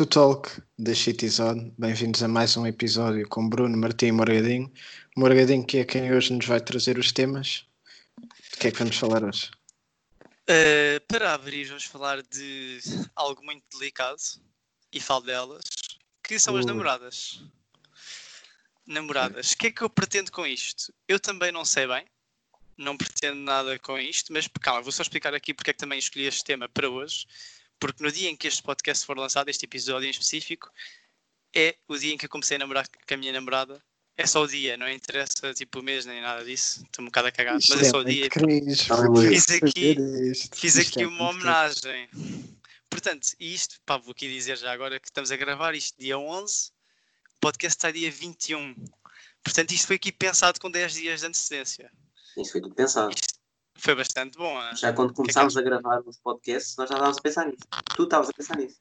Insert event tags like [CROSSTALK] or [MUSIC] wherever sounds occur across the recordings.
To Talk da Is On. Bem-vindos a mais um episódio com Bruno, Martim e Morgadinho. Morgadinho, que é quem hoje nos vai trazer os temas. De que é que vamos falar hoje? Uh, para abrir, vamos falar de algo muito delicado e falo delas, que são as Ui. namoradas. Namoradas. O que é que eu pretendo com isto? Eu também não sei bem, não pretendo nada com isto, mas calma, vou só explicar aqui porque é que também escolhi este tema para hoje. Porque no dia em que este podcast for lançado, este episódio em específico, é o dia em que eu comecei a namorar com a minha namorada. É só o dia, não interessa tipo o mês nem nada disso. Estou um bocado a cagar, mas é só o dia. cringe, fiz aqui- isto. Fiz Isto aqui é uma homenagem. Portanto, isto, pá, vou aqui dizer já agora que estamos a gravar isto dia 11, o podcast está dia 21. Portanto, isto foi aqui pensado com 10 dias de antecedência. Isso foi tudo pensado. Isto foi bastante bom. ah. Já quando que é que começámos a gravar os podcasts, nós já estávamos a pensar nisso. Tu estavas a pensar nisso.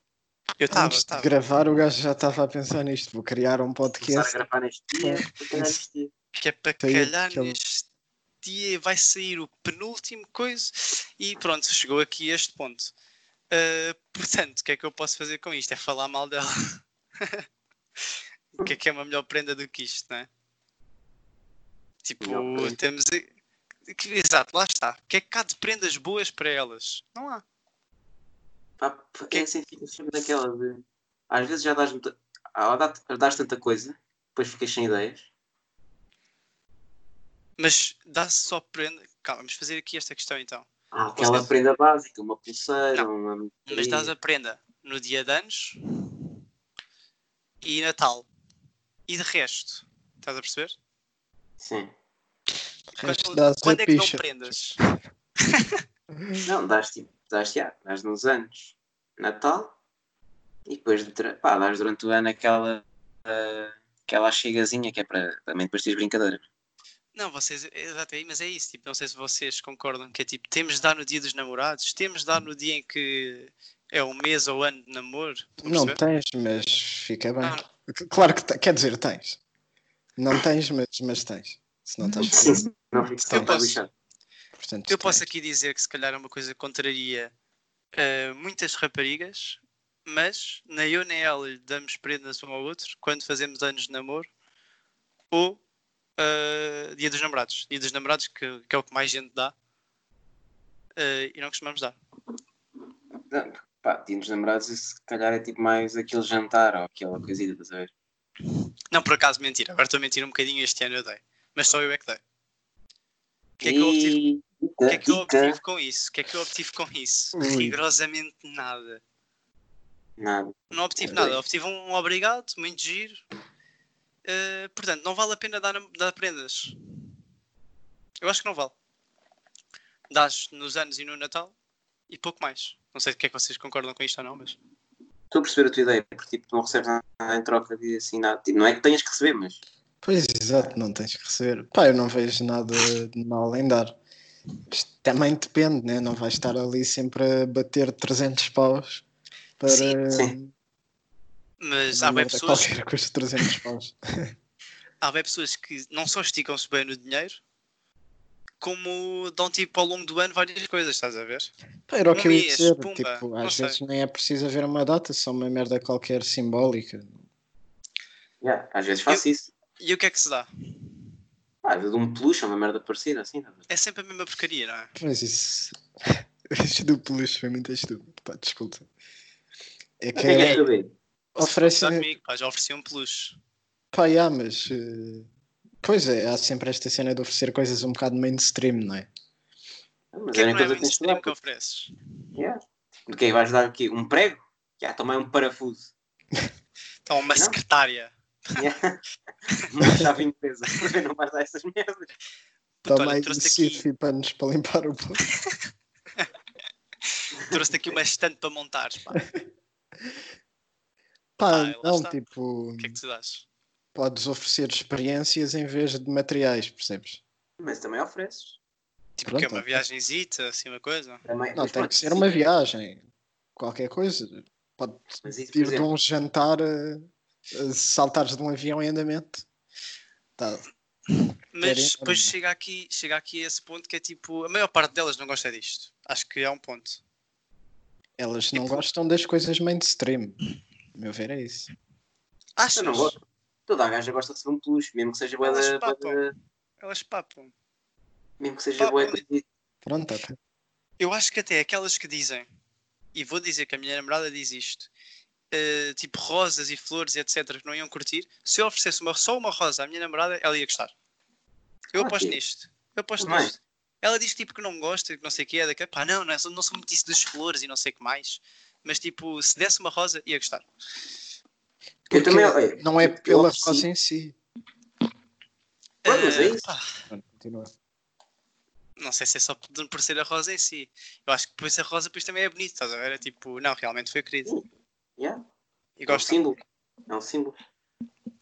Eu estava, Antes de gravar, o gajo já estava a pensar nisto. Vou criar um Começar a podcast. gravar neste dia, calhar neste dia. Que é para Tem calhar aquele- neste dia vai sair o penúltimo coisa e pronto, chegou aqui a este ponto. Ah, portanto, o que é que eu posso fazer com isto? É falar mal dela. [LAUGHS] o que é que é uma melhor prenda do que isto, não é? Tipo, temos. Que- Exato, lá está. O que é que há de prendas boas para elas? Não há. Pá, é assim, fica sempre naquela de. Às vezes já dás, muita... ah, dá- dás tanta coisa, depois ficas sem ideias. Mas dá-se só prenda. Calma, vamos fazer aqui esta questão então. Ah, aquela Posso- prenda básica, uma pulseira, uma. Mas dás a prenda no dia de anos e Natal. E de resto, estás a perceber? Sim. Quando, dás quando é que não picha. prendas? [LAUGHS] Não, dás tipo, dás, já, dás nos anos, Natal, e depois pá, dás durante o ano aquela. ah, aquela chegazinha que é para também depois teres brincadeiras. Não, vocês, exato, mas é isso, tipo, não sei se vocês concordam que é tipo, temos de dar no dia dos namorados, temos de dar no dia em que é o mês ou ano de namoro. Não perceber? tens, mas fica bem. Ah. Claro que quer dizer, tens. Não tens, mas, mas tens. Se não estás Sim, não Eu posso-. Portanto, Eu posso aqui dizer que se calhar é uma coisa que contraria eh, muitas raparigas, mas nem eu nem ela lhe damos prendas um ao outro quando fazemos anos de namoro ou eh, dia dos namorados. Dia dos namorados, que, que é o que mais gente dá, eh, e não costumamos dar. Não, pá, dia dos namorados, isso se calhar é tipo mais aquele jantar ou aquela coisita, estás a ver? Não, por acaso, mentira. Agora estou a mentir um bocadinho. Este ano eu dei, mas só eu é que dei. O que é que eu obtive, o que é que eu obtive com isso? O que é que eu obtive com isso? Ui. Rigorosamente nada. Nada. Não obtive nada, obtive um obrigado, muito giro. Uh, portanto, não vale a pena dar, dar prendas. Eu acho que não vale. Dás nos anos e no Natal e pouco mais. Não sei de que é que vocês concordam com isto ou não, mas. Estou a perceber a tua ideia, porque tipo, não recebes nada em troca de assim nada. Tipo, não é que tenhas que receber, mas Pois, exato, não tens que receber. Pá, eu não vejo nada de mal em dar. Também depende, né? Não vais estar ali sempre a bater 300 paus para. Sim, sim. Mas há bem pessoas, Qualquer custa 300 paus. [LAUGHS] há bem pessoas que não só esticam-se bem no dinheiro, como dão tipo ao longo do ano várias coisas, estás a ver? Pá, era o que eu ia dizer. pumba, tipo, não às sei. vezes nem é preciso haver uma data, só uma merda qualquer simbólica. yeah, às vezes faço isso. E o que é que se dá? Ah, vezes um peluche, uma merda parecida, assim, ver? É sempre a mesma porcaria, não é? Mas isso. [LAUGHS] Isto do peluche foi muito estúpido. Pá, desculpa. É que é oferecem. Estás comigo, pá, já ofereci um peluche. Pá, já, mas. eh, Pois é, há sempre esta cena de oferecer coisas um bocado mainstream, não é? Ah, Mas que é é que não é coisa que tens que mainstream que ofereces? Yeah. De que vais dar aqui? Um prego? Já, também um parafuso. Então, uma Não. secretária. [LAUGHS] Uma chave em peso. [LAUGHS] Não vais dar essas merdas. Toma olha, aí trouxe-te aqui, e panos para limpar o pó. [LAUGHS] trouxe aqui uma estante para montares. Pá. Pá, Ah, não, está. tipo, O que é que tu dás? podes oferecer experiências em vez de materiais, percebes? Mas também ofereces. Tipo, o quê? Pronto, Uma viagenzita, assim, uma coisa? Também, Não, tem pronto, que ser uma viagem. Qualquer coisa. Pode isso, ir de um jantar a saltares de um avião em andamento. Tá. Mas depois chega aqui, chega aqui a esse ponto que é tipo, a maior parte delas não gosta disto. Acho que é um ponto. Elas não Tipo- gostam das coisas mainstream. A meu ver é isso. Achas? Eu não gosto. Toda a gaja gosta de receber um peluche, mesmo que seja bué Elas da- papam. da- Elas papam. Mesmo que seja Papam bué ali. da- Pronto, ok. Eu acho que até aquelas que dizem, e vou dizer que a minha namorada diz isto, eh, tipo rosas e flores e etc, que não iam curtir, se eu oferecesse uma, só uma rosa à minha namorada, ela ia gostar. Eu Ah, aposto sim. nisto. Eu aposto nisto. Ela diz tipo que não gosta, que não sei o que é, daqui, pá, não, não, eu não sou muito isso das flores e não sei o que mais. Mas tipo, se desse uma rosa, ia gostar. Eu também, olha, Não é eu pela rosa em si. Pois, mas é Eh, isso. continua. não sei se é só por por ser a rosa em si. Eu acho que depois a rosa depois também é bonita, estás a ver? É tipo, não, realmente foi querido. Yeah. E É um gosto. símbolo. É um símbolo.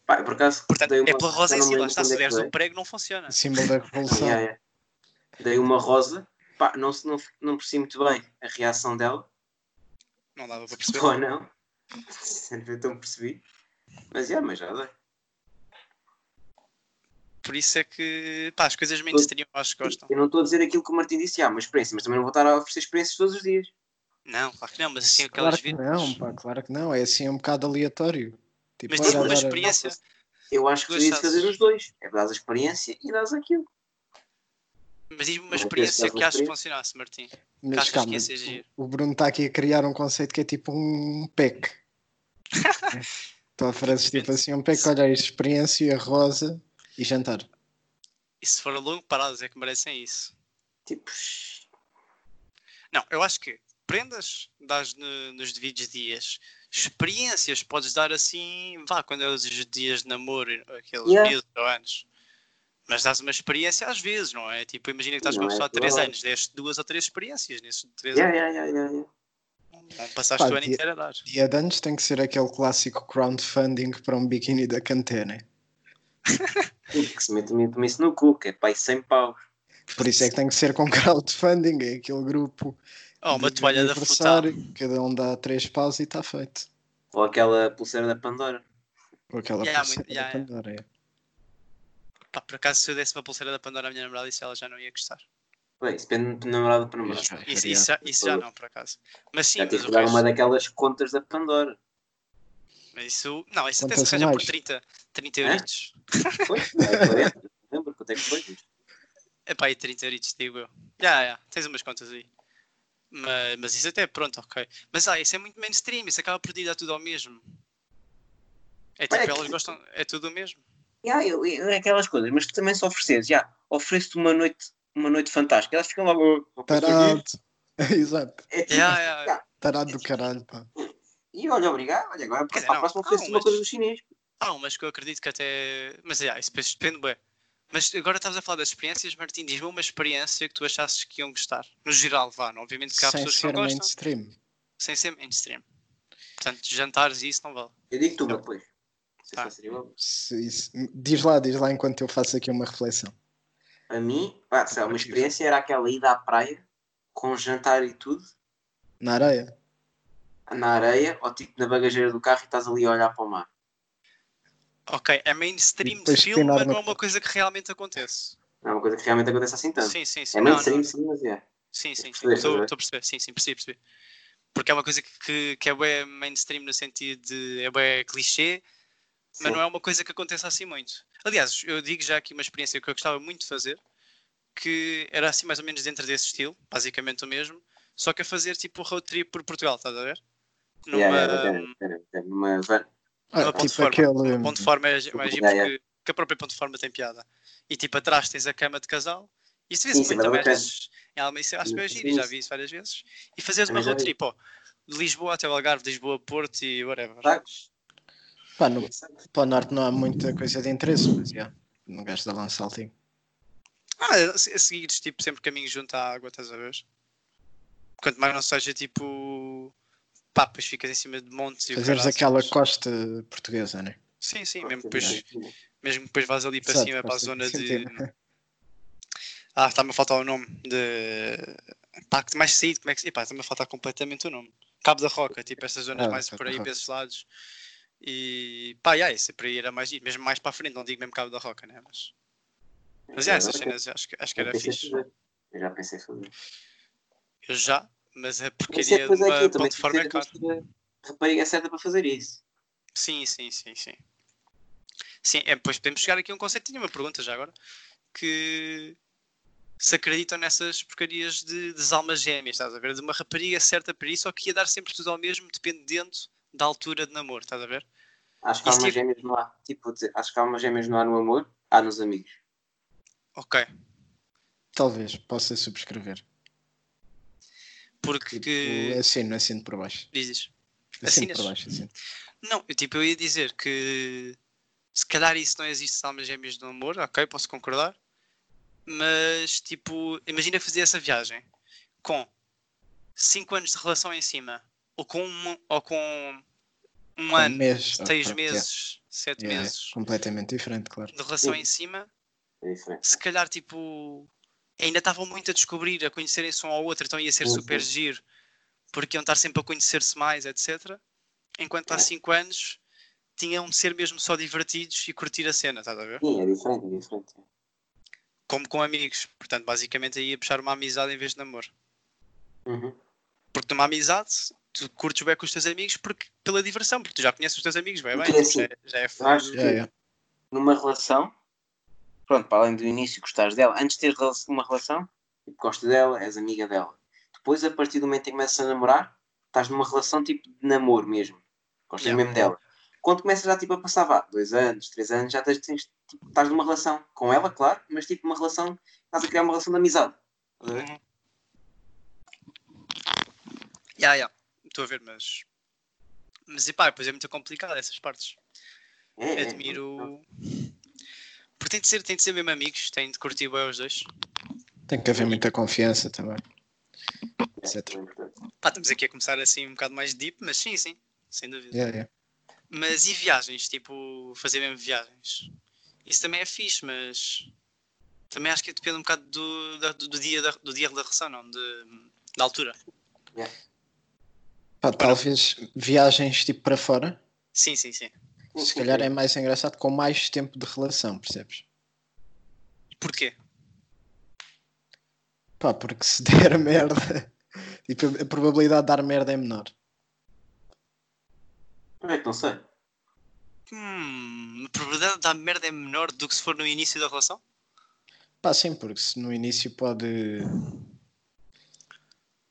Pá, por acaso. Portanto, dei é uma- pela rosa em si, lá está. Se é deres o prego, não funciona. Símbolo da revolução. Yeah, yeah. Dei uma rosa. Pá, não, se- não, não percebi muito bem a reação dela. Não dava para perceber. Ou não. [LAUGHS] Sempre então percebi. Mas, yeah, mas já dei. Por isso é que, pá, as coisas mainstream acho que gostam. Eu não estou a dizer aquilo que o Martim disse, ah, uma experiência, mas também não vou estar a oferecer experiências todos os dias. Não, claro que não, mas assim Claro aquelas que vidas. não, pá, claro que não. É assim um bocado aleatório. Tipo, Mas tipo uma experiência. Eu acho que Duas devias fazer os dois. É dar a experiência e dar aquilo. Mas diz-me uma experiência que achas que funcionasse, Martim. Que Mas calma, que o Bruno está aqui a criar um conceito que é tipo um pack. [LAUGHS] tu ofereces tipo assim um pack, olha, experiência, rosa e jantar. E se for a longo prazo é que merecem isso. Tipo, Não, eu acho que prendas dás no- nos devidos dias. Experiências podes dar assim, vá, quando é os dias de namoro, aqueles Yeah. meses ou anos. Mas dás uma experiência às vezes, não é? Tipo, imagina que estás com Não uma é pessoa há 3 verdade. anos, deste duas ou três experiências nesses 3 yeah, anos. yeah, yeah, yeah, yeah. Não passaste Pá, o ano dia- inteiro a dar. Dia de anos tem que ser aquele clássico crowdfunding para um biquíni da Cantene. Tudo [LAUGHS] que se mete mete isso no cu, que é pai 100 paus. Por isso é que tem que ser com crowdfunding, é aquele grupo. Oh, uma toalha da aniversário, Cada um dá três paus e está feito. Ou aquela pulseira da Pandora. Ou aquela Yeah, pulseira muito- yeah, da yeah. Pandora, é. Pá, por acaso, se eu desse uma pulseira da Pandora à minha namorada, isso ela já não ia gostar. Bem, isso depende de namorado para namorado. Já, Isso, isso, já, isso já não, por acaso. Mas sim, Já o que dar uma daquelas contas da Pandora. mas isso, não, isso até se arranja por mais? 30, 30 Hã? euritos. É 40. Lembro quanto é que foi? É pá, aí 30 euritos, digo eu. Já, já, tens umas contas aí. Mas, mas isso até, pronto, ok. Mas ah, isso é muito mainstream, isso acaba por dar tudo ao mesmo. É tipo, Olha que- elas gostam, é tudo o mesmo. Yeah, eu, eu, é aquelas coisas, mas tu também se ofereces, já, ofereço-te uma noite, uma noite fantástica, elas ficam logo. "Oh, Tarado. [LAUGHS] Exato. É tipo, Já, já, já. Tarado do caralho, pá. E olha, obrigado, olha, agora Quer para a próxima ofereço uma coisa do chinês. Há umas que eu acredito que até. Mas é, isso depois depende, bem. Mas agora estavas a falar das experiências, Martim, diz-me uma experiência que tu achasses que iam gostar. No geral, vá, não? obviamente que há Sem pessoas que ser não gostam, mainstream. sem ser mainstream. Portanto, jantares e isso não vale. Eu digo tu depois. Não sei Tá. se isso- Diz lá, diz lá enquanto eu faço aqui uma reflexão. A mim, pá, sei lá, uma experiência era aquela ida à praia, com jantar e tudo, Na areia. na areia, ou tipo na bagageira do carro e estás ali a olhar para o mar. Ok, é mainstream depois de filme, pinar mas no não é uma coisa que realmente acontece. Não é uma coisa que realmente acontece assim tanto. Sim, sim, sim. é Não, mainstream, não. sim, mas é. Sim, sim, sim. Estou não é? estou a perceber, sim, sim, percebi, percebi. Porque é uma coisa que, que, é bem mainstream no sentido de é bem clichê, mas Sim. não é uma coisa que aconteça assim muito. Aliás, eu digo já aqui uma experiência que eu gostava muito de fazer, que era assim mais ou menos dentro desse estilo, basicamente o mesmo, só que a fazer tipo road trip por Portugal, estás a ver? Numa, Yeah, yeah, bacana, bacana, bacana. Ah, de tipo forma. aquele. Uma ponte de forma é mais Yeah, yeah. porque que a própria ponte de forma tem piada. E tipo atrás tens a cama de casal. Isso vê-se é muito bem Em Alma, isso eu acho que é Muito giro e já vi isso várias vezes. E fazeres uma road trip, ó, de Lisboa até o Algarve, de Lisboa a Porto e whatever. Pá, no, para o norte não há muita coisa de interesse, mas já. Não gajo de dar lá um saltinho. Ah, a a seguires tipo sempre caminho junto à água, estás a ver? Quanto mais não seja tipo. Pá, depois ficas em cima de montes e Fazeres aquela costa portuguesa, né? Sim, sim, mesmo depois, de- mesmo depois vais ali para Exato, cima, para a zona de. [LAUGHS] Ah, está-me a faltar o nome de. Pá, que mais saído, como é que se. Pá, está-me a faltar completamente o nome. Cabo da Roca, tipo essas zonas Ah, mais Cabo por aí, para esses lados. E pá, yeah, isso por aí era mais mesmo mais para a frente, não digo mesmo Cabo da Roca, né? Mas, mas yeah, essas cenas acho, que- acho que era fixe. Eu já pensei fazer. Eu já, mas a é porcaria de é uma ponte de forma é tem caro. que ter a rapariga certa para fazer isso. Sim, sim, sim, sim. Sim, é, depois podemos chegar aqui a um conceito, tinha uma pergunta já agora, que se acreditam nessas porcarias de, de almas gêmeas, estás a ver? De uma rapariga certa para isso, ou que ia dar sempre tudo ao mesmo, dependendo da altura de namoro, estás a ver? Acho que há almas tipo- gêmeas não há. Tipo, acho que há almas gêmeas não há no amor, há nos amigos. Ok. Talvez possa subscrever. Porque. Tipo, assino, assino por baixo. Dizes. Assino Assinas? por baixo, assino. Não, eu, tipo, eu ia dizer que se calhar isso não existe almas gêmeas do amor, ok, posso concordar. Mas, tipo, imagina fazer essa viagem com 5 anos de relação em cima, ou com um, ou com um Com ano, mês, 6 ok, yeah. meses, 7 Yeah, é meses completamente diferente, claro. de relação Sim. em cima, É se calhar, tipo, ainda estavam muito a descobrir, a conhecerem-se um ao outro, então ia ser Sim, super giro, porque iam estar sempre a conhecer-se mais, etc. Enquanto há É. 5 anos tinham de ser mesmo só divertidos e curtir a cena, estás a ver? Sim, é diferente, é diferente. Como com amigos. Portanto, basicamente aí ia puxar uma amizade em vez de namoro. Uhum. Porque numa amizade, tu curtes bem com os teus amigos porque, pela diversão, porque tu já conheces os teus amigos bem, bem assim, já, é- já é acho fácil. Yeah, yeah. Numa relação, pronto, para além do início gostares dela, antes de ter rela- uma relação, tipo, gosto dela, és amiga dela. Depois, a partir do momento em que começas a namorar, estás numa relação tipo de namoro mesmo. Gostas Yeah. mesmo dela. Quando começas já tipo, a passar, vá, dois anos, três anos, já tens, tens, tipo, estás numa relação com ela, claro, mas tipo uma relação, estás a criar uma relação de amizade. Estás a ver? Uhum. Ya, ya. Estou a ver, mas. Mas e pá, depois é muito complicado essas partes. É, é, Admiro. Porque tem de ser, tem de ser mesmo amigos, tem de curtir bem os dois. Tem que haver muita confiança também. etc. Pá, estamos aqui a começar assim um bocado mais deep, mas sim, sim, sem dúvida. Yeah, yeah. Mas e viagens? Tipo, fazer mesmo viagens? Isso também é fixe, mas também acho que depende um bocado do, da- do, dia, da, do dia da relação, não? De, da altura. Pá, talvez viagens tipo para fora, Sim, sim, sim. Se calhar é mais engraçado com mais tempo de relação, percebes? Porquê? Pá, porque se der [LAUGHS] merda, tipo, a probabilidade de dar merda é menor. É que não sei. Hum, a probabilidade de dar merda é menor do que se for no início da relação? Pá, sim, porque se no início pode.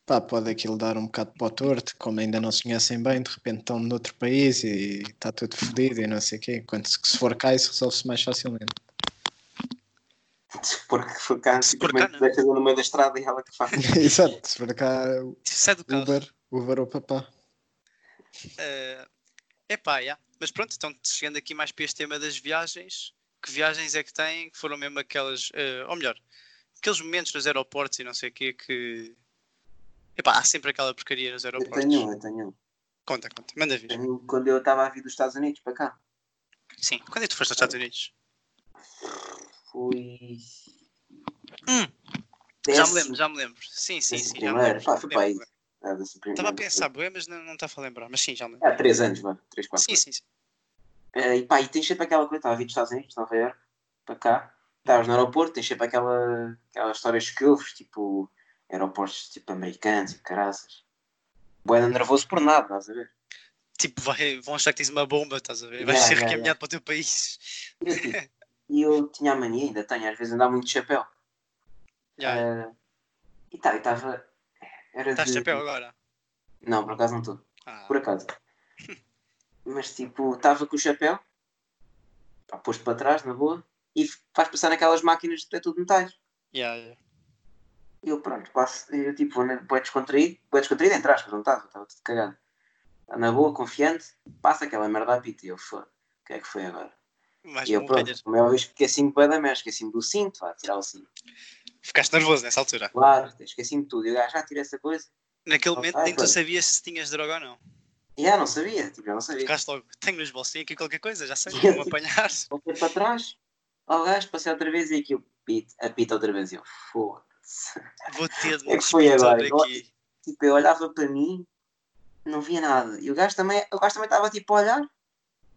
Pá, pode aquilo dar um bocado para o torto, como ainda não se conhecem bem, de repente estão noutro país e está tudo fodido e não sei o quê. Enquanto se se for cá, isso resolve-se mais facilmente. Se for, se for cá, Se for cá, deixas no meio da estrada e ela que faz. [LAUGHS] Exato, se for cá, Sai do carro. Uber, Uber ou papá. É epá, yeah. Mas pronto, então chegando aqui mais para este tema das viagens, que viagens é que têm que foram mesmo aquelas, eh, ou melhor, aqueles momentos nos aeroportos e não sei o quê que. Epá, há sempre aquela porcaria nos Eu aeroportos. tenho um, eu tenho um. Conta, conta, manda vir. Tenho quando eu estava a vir dos Estados Unidos para cá. Sim, quando é que tu foste aos Estados Unidos? Fui. Hum, Já me lembro, já me lembro. Sim, sim, Décimo sim, já me primeiro. lembro. Pá, foi para aí. Primeiro. Estava a pensar, bué, mas não está a lembrar. Mas sim, já me lembro. Há três anos, vá. Três, quatro. Sim, sim, sim. Eh, e pá, e tens sempre aquela coisa, estava a vir dos Estados Unidos, Nova Iorque, para cá. Estavas no aeroporto, tens sempre aquela, aquelas histórias que ouves, tipo, aeroportos tipo americanos e caraças. Boa nervoso por nada, estás a ver? Tipo, vai, vão achar que tens uma bomba, estás a ver? Vais Yeah, ser yeah, recaminhado para o teu país. E eu, tipo, eu tinha a mania, ainda tenho, às vezes andava muito de chapéu. Eh, e tá, estava. Estás de... de chapéu agora? Não, por acaso não estou. Ah, Por acaso. [LAUGHS] Mas tipo, estava com o chapéu, pá, posto para trás, na boa, e faz passar naquelas máquinas de ter tudo metais. yeah, yeah. E eu pronto, passo, eu tipo, bué descontraído, bué descontraído entre aspas, não estava, estava tudo cagado. Na boa, confiante, passa aquela merda a pita e eu, foda, o que é que foi agora? Mais E eu pronto, como é que esqueci-me bué da merda, esqueci-me do cinto, vá, tirar o cinto. Ficaste nervoso nessa altura. Claro, esqueci-me de tudo, e o gajo, já tirei essa coisa. Naquele Ok, momento nem tu sabias se tinhas droga ou não. Já não sabia, tipo, eu não sabia. Ficaste logo, tenho nos bolsos, tenho aqui qualquer coisa, já sei, Yeah. vou [LAUGHS] apanhar. Voltei para trás, ao gajo, passei outra vez e aqui o pito, apita outra vez e eu, foda-se. Vou ter de É foi agora? aqui. Tipo, eu olhava para mim, não via nada. E o gajo também, o gajo também estava tipo a olhar,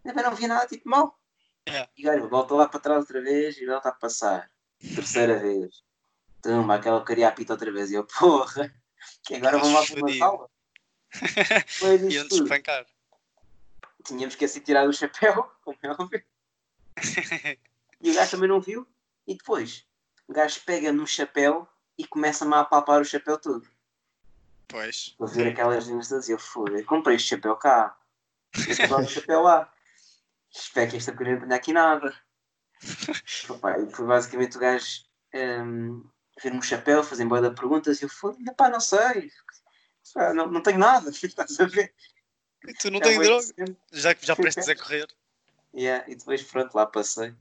também não via nada, tipo mal. É. E o gajo voltou lá para trás outra vez e volta a passar. Terceira vez. Tumba, aquela queria apita outra vez. E eu, porra, que agora vamos lá para uma sala. Foi disto [LAUGHS] Iam-te tudo. espancar. tínhamos que assim tirar o chapéu, [LAUGHS] como é óbvio. [LAUGHS] E o gajo também não viu. E depois, o gajo pega no chapéu e começa-me a apalpar o chapéu todo. Pois. Vou ver aquelas linhas todas e eu foda, comprei este chapéu cá. Comprei o chapéu lá. [LAUGHS] Espero que esta pequena não tenha aqui nada. Opa, e foi basicamente o gajo um, ver-me o chapéu, fazer boa de perguntas e eu foda, pá, não sei. Não, não tenho nada, [LAUGHS] estás a ver? E tu não É tens droga? Já, já prestes a correr. Yeah, e depois pronto, lá passei.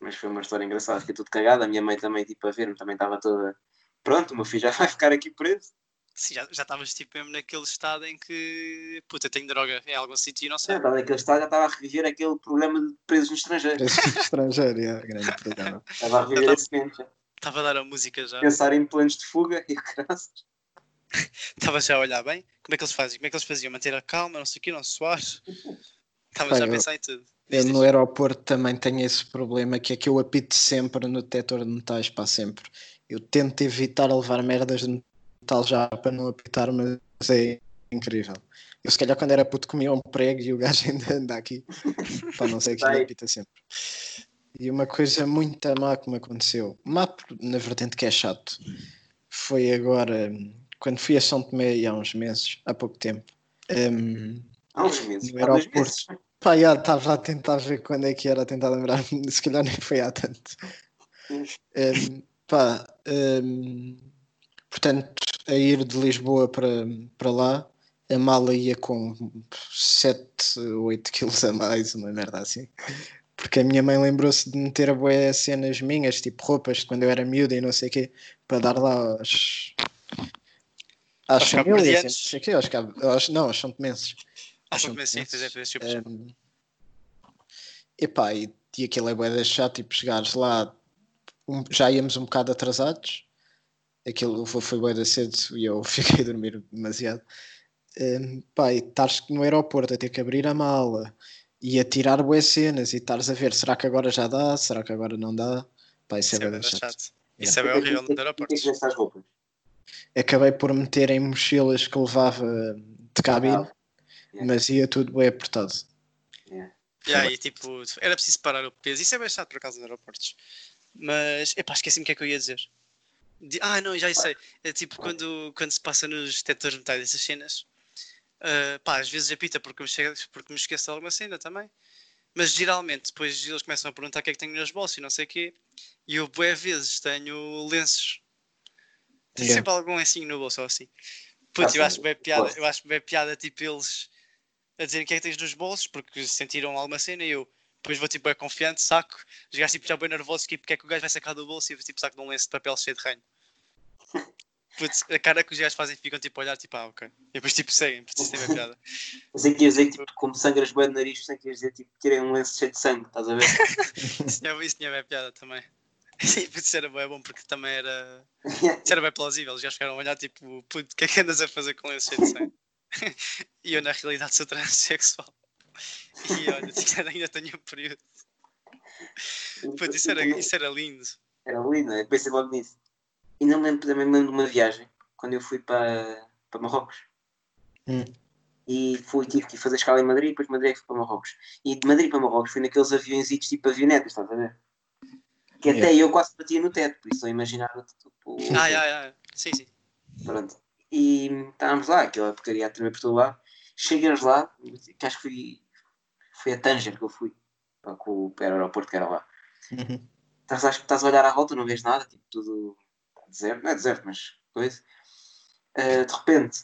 Mas foi uma história engraçada, fiquei tudo cagado. A minha mãe também, tipo, a ver-me, também estava toda. Pronto, o meu filho já vai ficar aqui preso. Sim, já já estavas tipo mesmo naquele estado em que puta, tenho droga em algum sítio e não sei. Já estava naquele estado, já estava a reviver aquele problema de presos no estrangeiro. [LAUGHS] Preço estrangeiro, é, grande problema. Estava a reviver esse momento, já. Estava a dar a música já. pensar em planos de fuga e graças. Estava já a olhar bem. Como é que eles fazem? Como é que eles faziam? Manter a calma, não sei o quê, não suar. [LAUGHS] Estava já a pensar em tudo. Eu no aeroporto também tenho esse problema que é que eu apito sempre no detector de metais para sempre. Eu tento evitar levar merdas de metal já para não apitar, mas é incrível. Eu se calhar quando era puto comia um prego e o gajo [LAUGHS] ainda anda aqui. Para não sei que ele apita sempre. E uma coisa muito má que me aconteceu, má na vertente que é chato, foi agora quando fui a São Tomé há uns meses, há pouco tempo. hum, Há uns meses. No aeroporto. Pá, já estava a tentar ver quando é que era, a tentar lembrar-me, [LAUGHS] se calhar nem foi há tanto. Em, pá, em, portanto, a ir de Lisboa para, para lá, a mala ia com 7, 8 quilos a mais, uma merda assim. Porque a minha mãe lembrou-se de meter bué cenas minhas, tipo roupas de quando eu era miúda e não sei o quê, para dar lá aos. Às famílias, não sei o quê, aos, aos, não, aos são só que sim, é, pois é, pois é. Um, epá, e, e aquilo é bué da chato, tipo, chegares lá, um- já íamos um bocado atrasados, aquilo foi, foi bué da cedo e eu [LAUGHS] fiquei a dormir demasiado. Um, pá, e estares no aeroporto a ter que abrir a mala e a tirar bué cenas e estares a ver, será que agora já dá, será que agora não dá? Pá, isso, Isso é é bué chato. chato. Isso é bem horrível as roupas? Acabei por meter em mochilas que levava de cabine, Ah, yeah. mas ia tudo bem apertado. Yeah. E aí, tipo, era preciso parar o peso. Isso é bem chato por acaso nos aeroportos. Mas, epá, esqueci-me o que é que eu ia dizer. Di- Ah, não, já sei. É tipo quando, quando se passa nos detectores de metais dessas cenas. ah, pá, às vezes apita porque me, chega, porque me esqueço de alguma cena também. Mas geralmente depois eles começam a perguntar o que é que tenho nas bolsas e não sei o quê. E eu, bué vezes, tenho lenços. Tenho Yeah. sempre algum lencinho no bolso ou assim. Putz, Ah, eu acho bem piada, eu acho bem piada, tipo, eles a dizerem o que é que tens nos bolsos, porque sentiram alguma cena e eu depois vou tipo, é confiante, saco, os gajos tipo, já bem nervosos, tipo, porque é que o gajo vai sacar do bolso e eu tipo, saco de um lenço de papel cheio de ranho. [LAUGHS] Putz, a cara que os gajos fazem ficam tipo a olhar, tipo, ah, ok. E depois tipo seguem, porque isso tem bem piada. [LAUGHS] Que ia dizer tipo, como sangras bem de nariz, pensei que ia dizer tipo, tirei um lenço cheio de sangue, estás a ver? [LAUGHS] Isso tinha, isso tinha bem piada também. Isso era bem bom porque também era. Isso era bem plausível. Os gajos ficaram a olhar tipo, puto, o que é que andas a fazer com lenço cheio de sangue? [LAUGHS] e eu na realidade sou transexual. E olha, ainda tenho um período. Putz, isso era, isso era lindo. Era lindo, eu pensei logo nisso. E não me lembro, também me lembro de uma viagem, quando eu fui para, para Marrocos. Hum. E fui, tive que ir fazer escala em Madrid, depois de Madrid fui para Marrocos. E de Madrid para Marrocos fui naqueles aviõezitos tipo avionetas, estás a ver? Que até Yeah. eu quase batia no teto, por isso eu imaginava tipo, o- Ah, ah, ah. Sim, sim. Pronto. E estávamos lá, aquela porcaria a tremer por todo lado. Chegas lá, que acho que fui, foi a Tanger que eu fui, para com o para o aeroporto que era lá. Uhum. Estás, acho que estás a olhar à volta, não vês nada, tipo tudo deserto, não é deserto, mas coisa. Ah, de repente,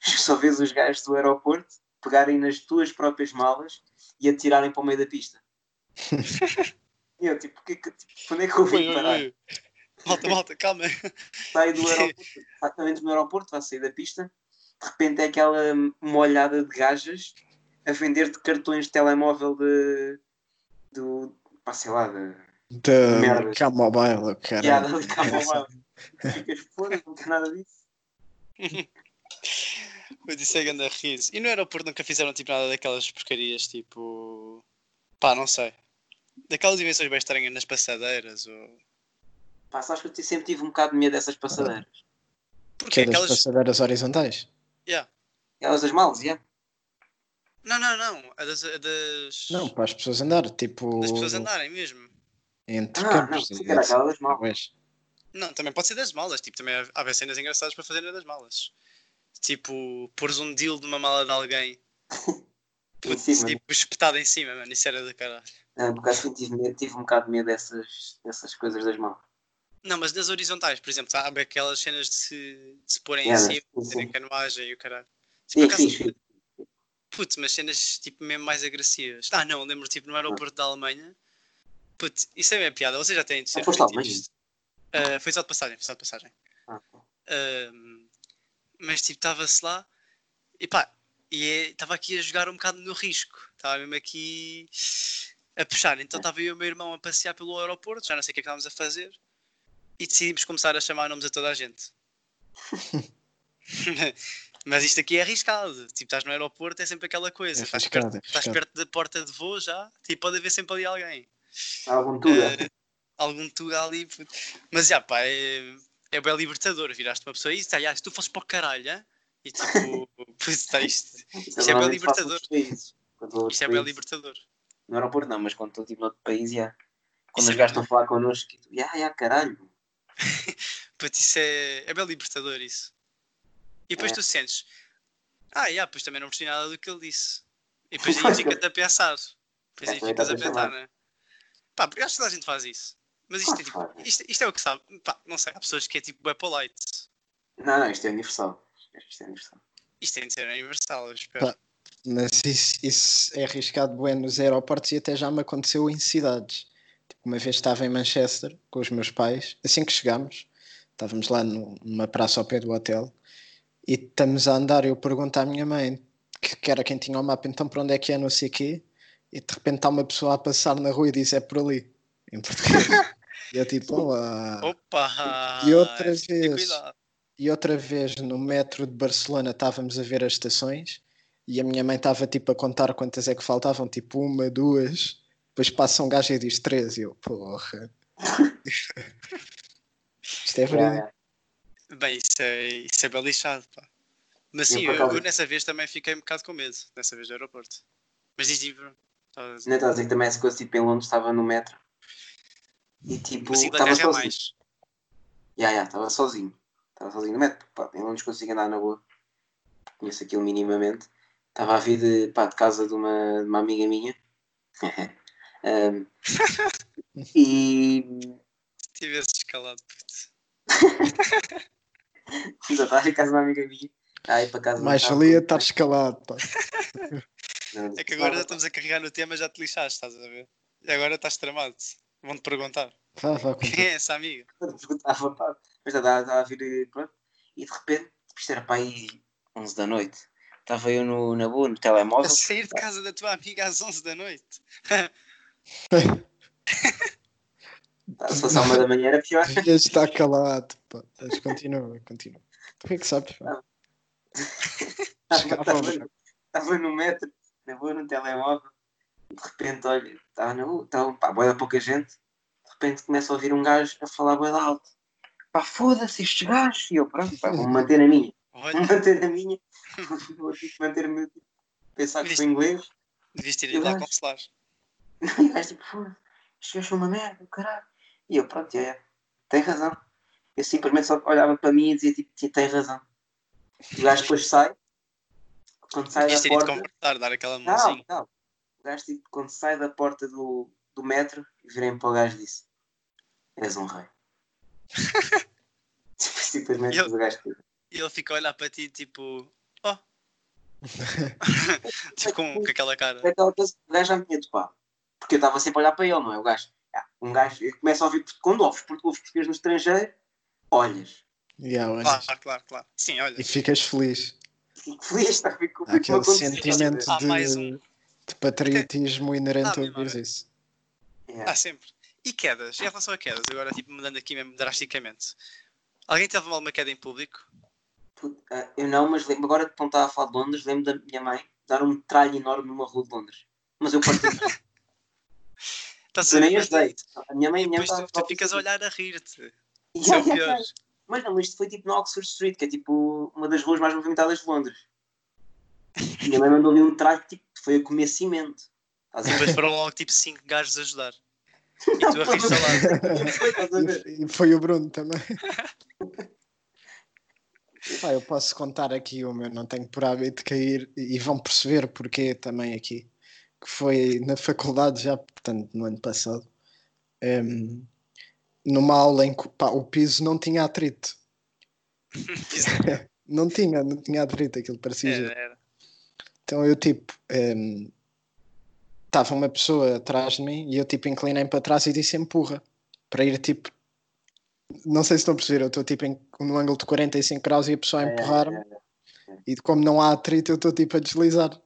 [LAUGHS] só vês os gajos do aeroporto pegarem nas tuas próprias malas e atirarem para o meio da pista. [LAUGHS] e eu, tipo, que, que, tipo, onde é que eu vim parar? Ui. Malta, malta, calma. Saio do [LAUGHS] aeroporto, exatamente no aeroporto, vai sair da pista, de repente é aquela molhada de gajas a vender-te cartões de telemóvel de. do. pá, sei lá, de. Da. Camobile, cara. piada de cabo Ficas fora, não tem nada disso. [LAUGHS] Eu disse a ganda riso. E no aeroporto nunca fizeram tipo nada daquelas porcarias, tipo. pá, não sei. Daquelas invenções bem estranhas nas passadeiras ou. Pá, sabes que eu sempre tive um bocado de medo dessas passadeiras. Que Porque é das aquelas. passadeiras horizontais. Yeah. Elas das malas, já. Não, não, não. A das. A das... Não, para as pessoas andar, tipo. Das pessoas andarem mesmo. Entre Ah, campos. não, porque era aquela das assim, malas. pois. Não, também pode ser das malas. Tipo, também há- há cenas engraçadas para fazer das malas. Tipo, pôres um deal numa mala de alguém. Em Putz, cima. tipo, espetado em cima, mano. Isso era do caralho. Ah, por acaso tive, tive um bocado de medo dessas, dessas coisas das mãos. Não, mas das horizontais, por exemplo, sabe aquelas cenas de se, de se porem É, em cima, sim, sim. canoagem e o caralho. Sim, Tipo, acaso, fixe, fixe. Putz, mas cenas tipo mesmo mais agressivas. Ah, não, lembro tipo no aeroporto da Alemanha. Putz, isso é minha piada. Vocês já têm de ser. Ah, isto. Ah, foi só de passagem, foi só de passagem. Ah, Ahm, mas tipo, estava-se lá e pá, e estava aqui a jogar um bocado no risco. Estava mesmo aqui a puxar. Então estava eu e o meu irmão a passear pelo aeroporto, já não sei o que é que estávamos a fazer, e decidimos começar a chamar nomes a toda a gente. [LAUGHS] mas isto aqui é arriscado. Tipo, estás no aeroporto, é sempre aquela coisa. É estás, perto, é estás perto da porta de voo já, tipo, pode haver sempre ali alguém. Algum tudo. Eh, algum tuga ali. Mas já, pá, é, é bem libertador. Viraste uma pessoa e disse, ah, se tu fosses para o caralho, hã?" e tipo, [LAUGHS] pois está isto. isto é bem libertador. países. Isto é bem países. libertador. No aeroporto não, mas quando estou tipo noutro país, já. Quando Isso os é gajos estão a falar connosco, e tu, ya, ya, caralho. [LAUGHS] Puto, isso é, é bem libertador isso. E depois É. tu sentes, ah, já, pois também não percebi nada do que ele disse. E depois aí [LAUGHS] fica-te a pensar. Depois aí É, também ficas a pensar, chamar. né? Pá, porque acho que toda a gente faz isso. Mas isto é, tipo, isto, isto é o que sabe. Pá, não sei, há pessoas que é tipo bué polite. Não, não, isto é universal. Isto é universal. Isto tem de ser universal, eu espero. Pá. Mas isso, isso é arriscado bem nos aeroportos e até já me aconteceu em cidades. Uma vez estava em Manchester com os meus pais, assim que chegámos, estávamos lá numa praça ao pé do hotel e estamos a andar. Eu pergunto à minha mãe, que, que era quem tinha o mapa, então para onde é que é, não sei o quê, e de repente está uma pessoa a passar na rua e diz é por ali, em português. [LAUGHS] e eu tipo, olá. Opa! E outra vez. cuidado. E outra vez no metro de Barcelona estávamos a ver as estações e a minha mãe estava tipo a contar quantas é que faltavam, tipo uma, duas. Depois passa um gajo e diz três. E eu, porra. [LAUGHS] Isto é verdade. Bem, isso é, isso é bem lixado, pá. Mas sim, eu, eu nessa vez também fiquei um bocado com medo, nessa vez do aeroporto. Mas diz tipo, Não estás a dizer que também essa coisa, tipo, em Londres estava no metro. E tipo, estava é sozinho. mais. Ya, ya, estava sozinho. Estava sozinho no metro. Pá, em Londres consigo andar na boa. Conheço aquilo minimamente. Estava a vir de, pá, de casa de uma, de uma amiga minha. [LAUGHS] Ahm, [LAUGHS] e Se tivesse escalado, puto. já estava em casa de uma amiga minha. Aí para casa Mais valia estar escalado. Pá. [LAUGHS] É que agora já estamos a carregar no tema, já te lixaste, estás a ver? E agora estás tramado. Vão-te perguntar. Vá, vá, Quem é essa amiga? perguntava, pá, mas estava, a vir, eh, pronto, e de repente, isto era para aí 11 da noite, estava eu no, na boa, no A telemóvel, sair de casa da tua amiga às 11 da noite. [LAUGHS] tá, [LAUGHS] se fosse à uma da manhã era pior. Estar calado. Pá. Mas continua, continua. Tu é que sabes? pá? Estava, estava no metro, na boa, no telemóvel, de repente, olha, estava na boa, estava, pá, boa da pouca gente, de repente começa a ouvir um gajo a falar boa alto, pá, foda-se estes gajos, e eu, pronto, pá, vou-me manter na minha, vou manter na minha, [LAUGHS] vou tipo, manter-me, pensar que foi inglês, devias ter ido lá consolar. [LAUGHS] E o gajo tipo, foda-se, estes gajos são uma merda, caralho. E eu, pronto, é, tem razão. Eu simplesmente só olhava para mim e dizia, tipo, tem razão. O gajo depois sai, quando sai da porta... conversar, dar aquela Não, mãozinha. não. O gajo, tipo, quando sai da porta do, do metro, virei para o gajo e disse, és um rei. [LAUGHS] simplesmente E eu- o gajo tipo, E ele fica a olhar para ti, tipo, oh. [LAUGHS] tipo com, com aquela cara. aquela coisa que o gajo já me tinha topado. Porque eu estava sempre a olhar para ele, não é? O gajo, ah, um gajo, eu começo a ouvir, quando ouves, porque ouves português no estrangeiro, olhas. Yeah, olha. Claro, claro, claro. Sim, olha. E ficas feliz. Fico feliz, está fico Há aquele aconteceu. sentimento mais de, um. de patriotismo inerente Ah, a ouvir isso. Yeah. Ah, sempre. E quedas? Em relação a quedas, agora tipo mudando aqui mesmo drasticamente. Alguém teve mal uma queda em público? Ah, Eu não, mas lembro, agora que estava a falar de Londres, lembro da minha mãe dar um tralho enorme numa rua de Londres. Mas eu parti. [LAUGHS] Estás a eu nem ver? ajudei. A minha mãe E a minha mãe tu, tu ficas a olhar a rir-te. Yeah, [LAUGHS] Isso é yeah, yeah. Mas não, isto foi tipo no Oxford Street, que é tipo uma das ruas mais movimentadas de Londres. Minha mãe mandou ali um que tipo, foi a comer cimento. E depois foram logo tipo 5 gajos a ajudar. [LAUGHS] E tu a estás a ver? E, foi o Bruno também. [LAUGHS] Pá, eu posso contar aqui o meu, não tenho por hábito de cair e vão perceber porquê também aqui. Que foi na faculdade já, portanto, no ano passado, em, numa aula em que pá, o piso não tinha atrito. [LAUGHS] Não tinha, não tinha atrito, aquilo parecia. Era, era. Então eu tipo estava uma pessoa atrás de mim e eu tipo inclinei para trás e disse empurra para ir tipo não sei se estão a perceber, eu estou tipo em, no ângulo de 45 graus e a pessoa a empurrar-me É, é, é. e como não há atrito eu estou tipo a deslizar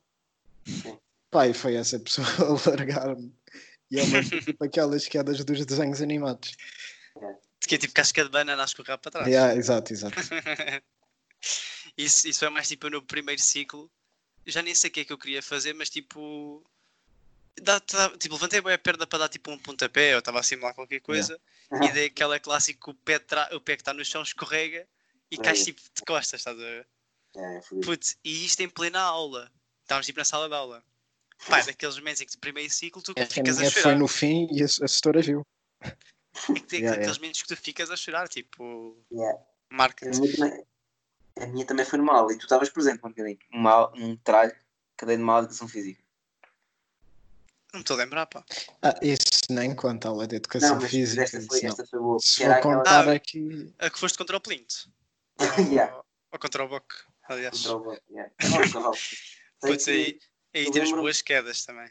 Sim. E foi essa pessoa [LAUGHS] a largar-me e é uma tipo aquelas quedas dos desenhos animados Que é tipo casca de banana a escorrer para trás. yeah, exato, exato [LAUGHS] isso, isso é mais tipo no primeiro ciclo. Já nem sei o que é que eu queria fazer, mas tipo. Dá, dá- tipo, levantei bem a perna para dar tipo um pontapé, ou estava a simular qualquer coisa, e dei aquela clássica que o pé, tra- o pé que está no chão escorrega e cais É. tipo de costas, estás a ver? É, Putz, e isto em plena aula. Estávamos tipo na sala de aula. Pá, é daqueles que de primeiro ciclo tu a ficas a minha foi chorar. no fim e a, a assessora viu É que tem Yeah, aqueles momentos que tu ficas a chorar, tipo, Yeah. A marca-te. minha, também, a minha também foi numa aula e tu estavas presente um bocadinho. Uma, aula- um tralho que dei de educação física. Não me estou a lembrar, pá. ah, isso nem conta a aula de educação Não, mas física esta foi, esta foi boa. se vou aquela- contar Ah, aqui A que foste contra o Plinto. [LAUGHS] Yeah. Ou, ou contra o Boc, aliás. Contra o Bob, yeah. Cavalo. [LAUGHS] Sei Putz, aí, eu temos boas quedas também.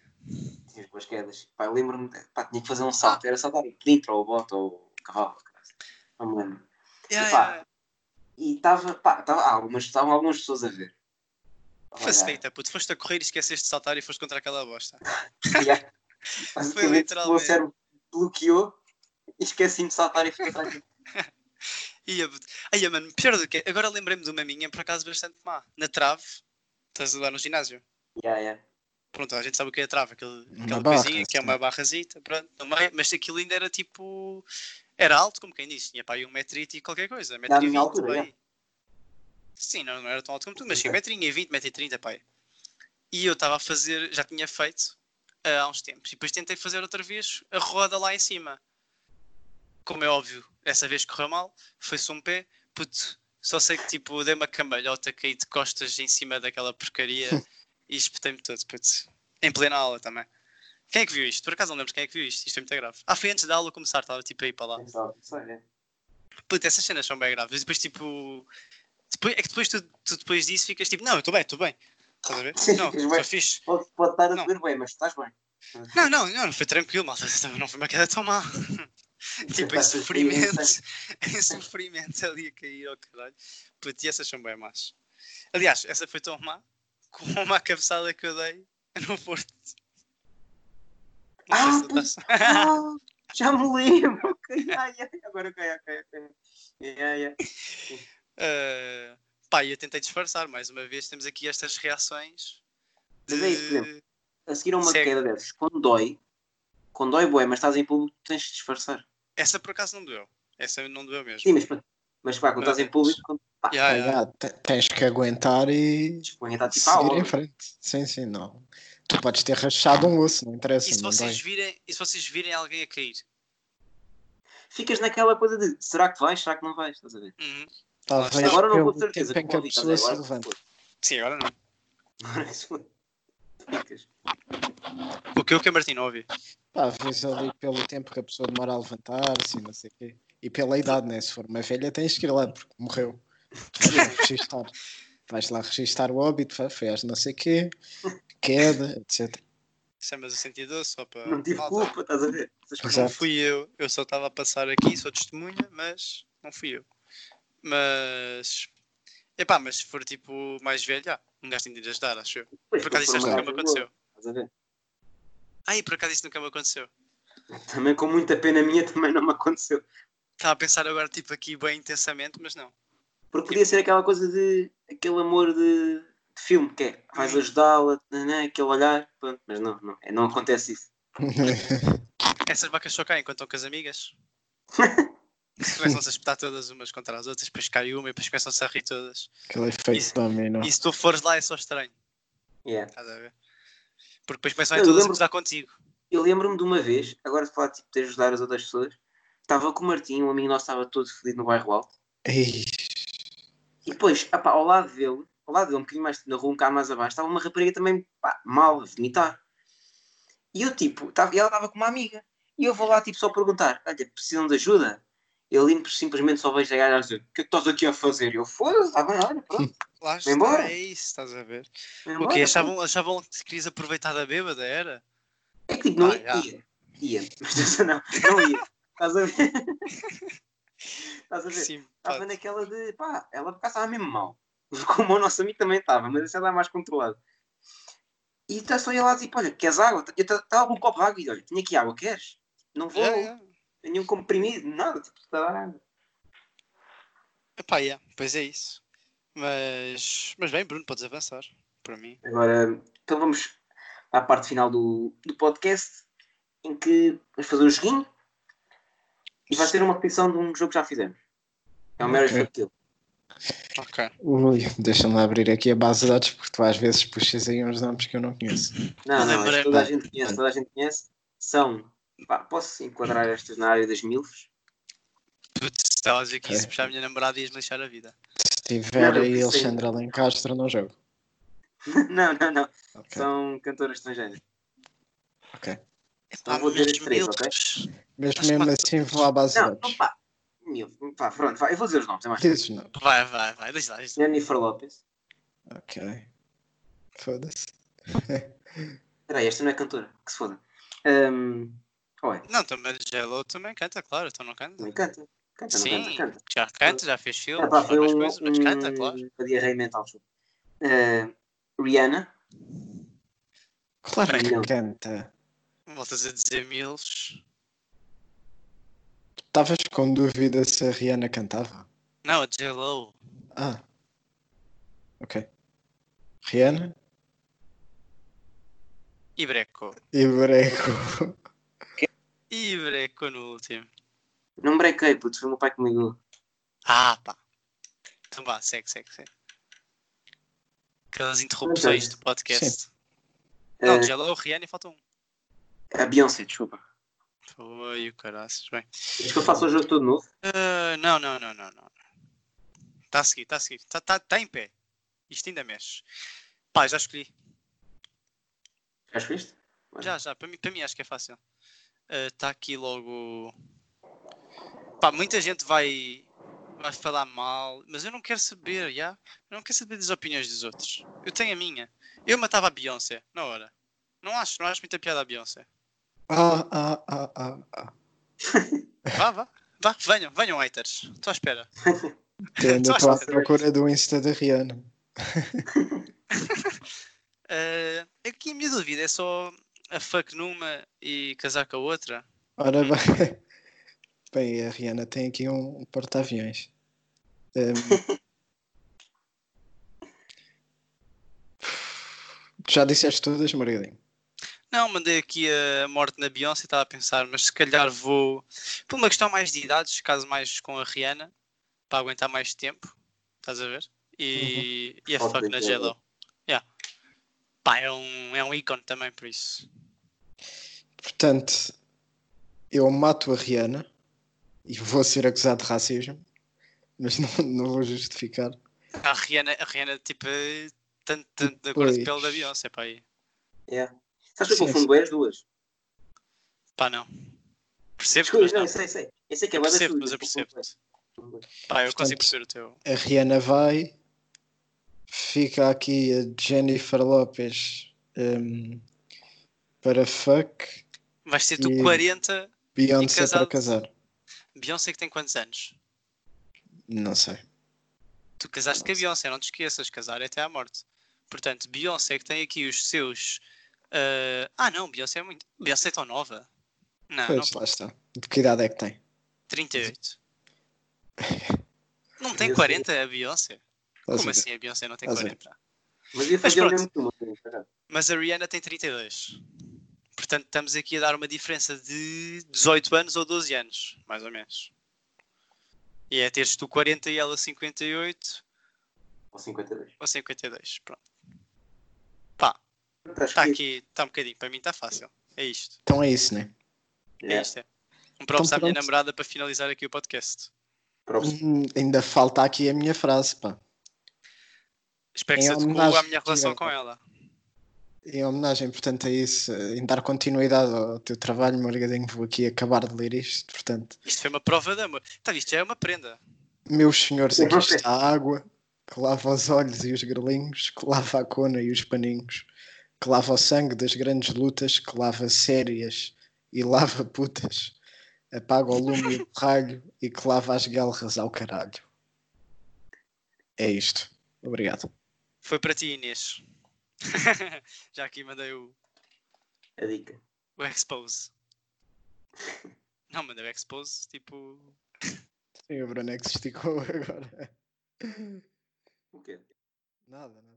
Tinha boas quedas. Pá, eu lembro-me, pá, tinha que fazer um salto. Era saltar o plinto ou o bote ou o cavalo. Não me lembro. Yeah. E estava, pá, estava algumas, estavam algumas pessoas a ver. Facilita, puto. Foste a correr e esqueceste de saltar e foste contra aquela bosta. [LAUGHS] Yeah. Basicamente, o meu literalmente. cérebro bloqueou e esqueci-me de saltar e fiquei atrás. [LAUGHS] Ia. Ai, mano, pior do que. Agora lembrei-me de uma minha, por acaso bastante má. Na trave, estás a dar no ginásio. Yeah, yeah. Pronto, a gente sabe o que é a trave, aquele, aquela barra, coisinha que é uma barrazita, pronto, meio, mas aquilo ainda era tipo. Era alto, como quem disse, tinha para aí um metro e qualquer coisa, um metro e vinte, é. aí. Sim, não, não era tão alto como tu, mas sim, um metro e vinte, metro e trinta, pai. E eu estava a fazer, já tinha feito ah, há uns tempos, e depois tentei fazer outra vez a roda lá em cima. Como é óbvio, essa vez correu mal, foi-se um pé, puto, só sei que tipo, dei uma cambalhota, caí de costas em cima daquela porcaria [LAUGHS] e espetei-me todo, puto. Em plena aula também. Quem é que viu isto? Por acaso não lembro quem é que viu isto, isto foi muito grave. Ah, foi antes da aula começar, estava tipo aí para lá. Pensava, sei, é. Puto, essas cenas são bem graves. Depois, tipo. Depois, é que depois tu, tu depois disso ficas tipo, não, eu estou bem, estou bem. Estás a ver? Sim, não, estou fixe. Pode, pode estar a Não. doer bem, mas estás bem. Não, não, não, foi tranquilo, malta. [LAUGHS] Não foi uma queda tão má. tipo, em sofrimento. [LAUGHS] em sofrimento ali a cair ao caralho. Puto, e essas são bem más. Aliás, essa foi tão má como uma cabeçada que eu dei no Porto. Não Ah, estás- Ah, já me lembro. [LAUGHS] Ai, ai, Agora ok, ok, ok. Yeah, yeah. Ah, pá, eu tentei disfarçar, mais uma vez temos aqui estas reações. Mas é isso, por exemplo. A seguir a uma Segue. queda dessas, quando dói, quando dói, bué, mas estás em público, tens de disfarçar. Essa por acaso não doeu. Essa não doeu mesmo. Sim, mas, pá, mas pá, quando estás em público, quando, pá, Yeah, Ah, yeah. já, tens que aguentar e põe a estar tipo seguir em frente. Sim, sim, não. Tu podes ter rachado um osso, não interessa. E se vocês virem, e se vocês virem alguém a cair? Ficas naquela coisa de será que vais, será que não vais? Estás a ver? Uhum. Talvez Agora Agora não vou de certeza. em que a pessoa a se? Agora levanta. Sim, agora não. Agora isso- Ficas. O que eu que a Martim não ouvi. Pá, vês ali pelo tempo que a pessoa demora a levantar-se e não sei o quê. E pela idade, né? Se for uma velha, tens que ir lá, porque morreu. Vais lá registar. Vais lá registar o óbito, às não sei o quê, queda, etc. Chamas o 112 só para. Não tive culpa, estás a ver? Não fui eu. Eu só estava a passar aqui, sou testemunha, mas não fui eu. Mas. Epá, mas se for tipo mais velho, ah, um gajo tem de ir ajudar, acho eu. Pois, Por acaso isso nunca me aconteceu. Estás a ver? Ai, por acaso isso nunca me aconteceu. Também com muita pena minha também não me aconteceu. Estava a pensar agora, tipo, aqui bem intensamente, mas não. Porque podia ser aquela coisa de aquele amor de, de filme, que é vais Uhum. ajudá-la, né, aquele olhar, pronto, mas não, não, é, não acontece isso. [LAUGHS] Essas vacas só caem quando estão com as amigas. [LAUGHS] Começam-se a espetar todas umas contra as outras, depois cai uma e depois começam-se a rir todas. Aquele efeito Isso- também, não. E se tu fores lá é só estranho. Yeah. Estás a ver? Porque depois começam a todas a lembro- gozar contigo. Eu lembro-me de uma vez, agora de falar tipo, de ajudar as outras pessoas, estava com o Martim, um amigo nosso estava todo feliz no bairro alto. Ei, E depois, apá, ao lado dele, ao lado dele, um bocadinho mais na rua, um bocado mais abaixo, estava uma rapariga também pá, mal, a vomitar. E eu, tipo, tava, e ela estava com uma amiga. E eu vou lá, tipo, só perguntar: olha, precisam de ajuda? Eu limpo, simplesmente só vejo a gaja a dizer: o que é que estás aqui a fazer? E eu, foda-se, está bem, olha, pronto. [LAUGHS] Lá Vai embora. está, é isso, estás a ver. vai O embora, quê? Achavam, achavam que querias aproveitar da bêbada, era? É que tipo, não Ah, ia, ia, ia, [LAUGHS] mas não, não ia. Estás a ver? [LAUGHS] Estás a ver? Estava naquela de, pá, ela por acaso estava mesmo mal. [LAUGHS] Como o nosso amigo também estava, mas esse era mais controlado. E está só ia lá e tipo, olha, queres água? Eu estava com um copo de água e olha, tinha aqui água, queres? Não vou, Yeah, yeah. nenhum comprimido, nada, tipo, está a dar água. Epá, yeah, pois é isso. Mas, mas bem, Bruno, podes avançar. Para mim. Agora, então vamos à parte final do, do podcast, em que vamos fazer um joguinho e vai ter uma repetição de um jogo que já fizemos. É o Mary Ok. Fuck Kill. Ok. ui, deixa-me abrir aqui a base de dados porque tu às vezes puxas aí uns nomes que eu não conheço. Não, não, acho que toda a gente conhece, toda a gente conhece. São, pá, posso enquadrar estas na área das milfs? Putz, estava a dizer que Ok. isso puxar a minha namorada e ias deixar a vida. Se tiver Não, aí pensei- Alexandre Alencastro, não jogo. [LAUGHS] não, não, não. Ok, São cantoras estrangeiras. ok. Epá, vou dizer as três, ok? Mas Acho mesmo assim vou à base de Não, dados. não, pá. Pronto, vai, eu vou dizer os nomes, é mais Dizes não. Vai, vai, vai. Deixa lá, deixa lá. Jennifer Lopez. Ok. Foda-se. [LAUGHS] Espera aí, esta não é cantora, que se foda. Um, ué, Não, também J-Lo também canta, claro. Então não canta. também canta. Canta, não Sim, canta, canta. já canta, já fez É, filmes, pá, faz um, coisas, mas canta, claro. uma diarreia mental. Uh, Rihanna. Claro que canta. Voltas a dizer milfs. Estavas com dúvida se a Rihanna cantava? Não, a J-Lo. Ah. Ok. Rihanna E Breco. e Breco. E Breco no último. Não brequei, puto, foi o meu pai que me ligou. Ah, pá. Então vá, segue, segue, segue. Aquelas interrupções do podcast. Não, Uh, J-Lo, Rihanna e falta um. A Beyoncé, desculpa. Foi o caraças. Bem. Queres que eu faça o jogo todo novo? Ah, não, não, não, não, não. Está a seguir, está a seguir. Está tá, tá em pé. Isto ainda mexe. Pá, já escolhi. Já escolheste? Já, já. Para mim, para mim acho que é fácil. Está aqui logo. Pá, muita gente vai, vai falar mal, mas eu não quero saber, já? Eu não quero saber das opiniões dos outros. Eu tenho a minha. Eu matava a Beyoncé, na hora. Não acho, não acho muita piada a Beyoncé. Ah, ah, ah, ah, ah. Vá, vá. Vá, venham, venham haters. Estou à espera. [LAUGHS] Ainda Tu estou à procura do Insta da Rihanna. Ah, [LAUGHS] aqui a minha dúvida é só a fuck numa e casar com a outra. Ora bem. [LAUGHS] Bem, a Rihanna tem aqui um, um porta-aviões. Hum. Já disseste todas, Margarinho? Não, mandei aqui a morte na Beyoncé, estava a pensar, mas se calhar vou por uma questão mais de idades, caso mais com a Rihanna, para aguentar mais tempo, estás a ver? E, e a fuck na J-Lo. Yeah. Pá, é um, é um ícone também, por isso. Portanto, eu mato a Rihanna e vou ser acusado de racismo, mas não, não vou justificar. A Rihanna, a Rihanna tipo, tanto, tanto da cor de Pois. pele da Beyoncé, pá, aí. É. Sabes que eu confundo bem as duas? Pá, não. Percebo, Desculpa, mas não, não. eu sei, sei. Eu sei que é percebo, mas eu confundo percebo. Pá, eu consigo perceber o teu. A Rihanna vai, fica aqui a Jennifer Lopez hum, para fuck, Vais ser tu E- 40, Beyoncé casado. para casar. Beyoncé que tem quantos anos? Não sei. Tu casaste com a. Beyoncé, não te esqueças, casar é até à morte. Portanto, Beyoncé que tem aqui os seus. Ah, ah, não, Beyoncé é muito. Beyoncé é tão nova. Não, não Pois, lá está. De que idade é que tem? 38. [LAUGHS] Não tem Beyoncé- 40 a Beyoncé? Como a ver? assim a Beyoncé não tem Estás a ver? 40? Mas ia Mas o pronto. Mas a Rihanna tem 32. Portanto, estamos aqui a dar uma diferença de 18 anos ou 12 anos, mais ou menos. E é teres tu 40 e ela 58 Ou 52. ou 52. Pronto. Está aqui, está um bocadinho. Para mim está fácil. É isto. Então é isso, né? É Yeah. isto. É. Um props Então à minha namorada para finalizar aqui o podcast. Hum, ainda falta aqui a minha frase, pá. Espero que Em se homenagem à minha relação com ela. Em homenagem, portanto, a isso, em dar continuidade ao teu trabalho, Margadinho, vou aqui acabar de ler isto. Portanto, Isto foi uma prova de amor. Tá, isto já é uma prenda. meus senhores, aqui está a água que lava os olhos e os grelinhos, que lava a cona e os paninhos, que lava o sangue das grandes lutas, que lava sérias e lava putas, apaga o lume e o ralho e que lava as guelras ao caralho. É isto. Obrigado. Foi para ti, Inês. [LAUGHS] já aqui mandei o, A dica. o expose. Não, mandei o expose, tipo. Sim, o Bruno é que se esticou [LAUGHS] agora. O quê? Nada, nada.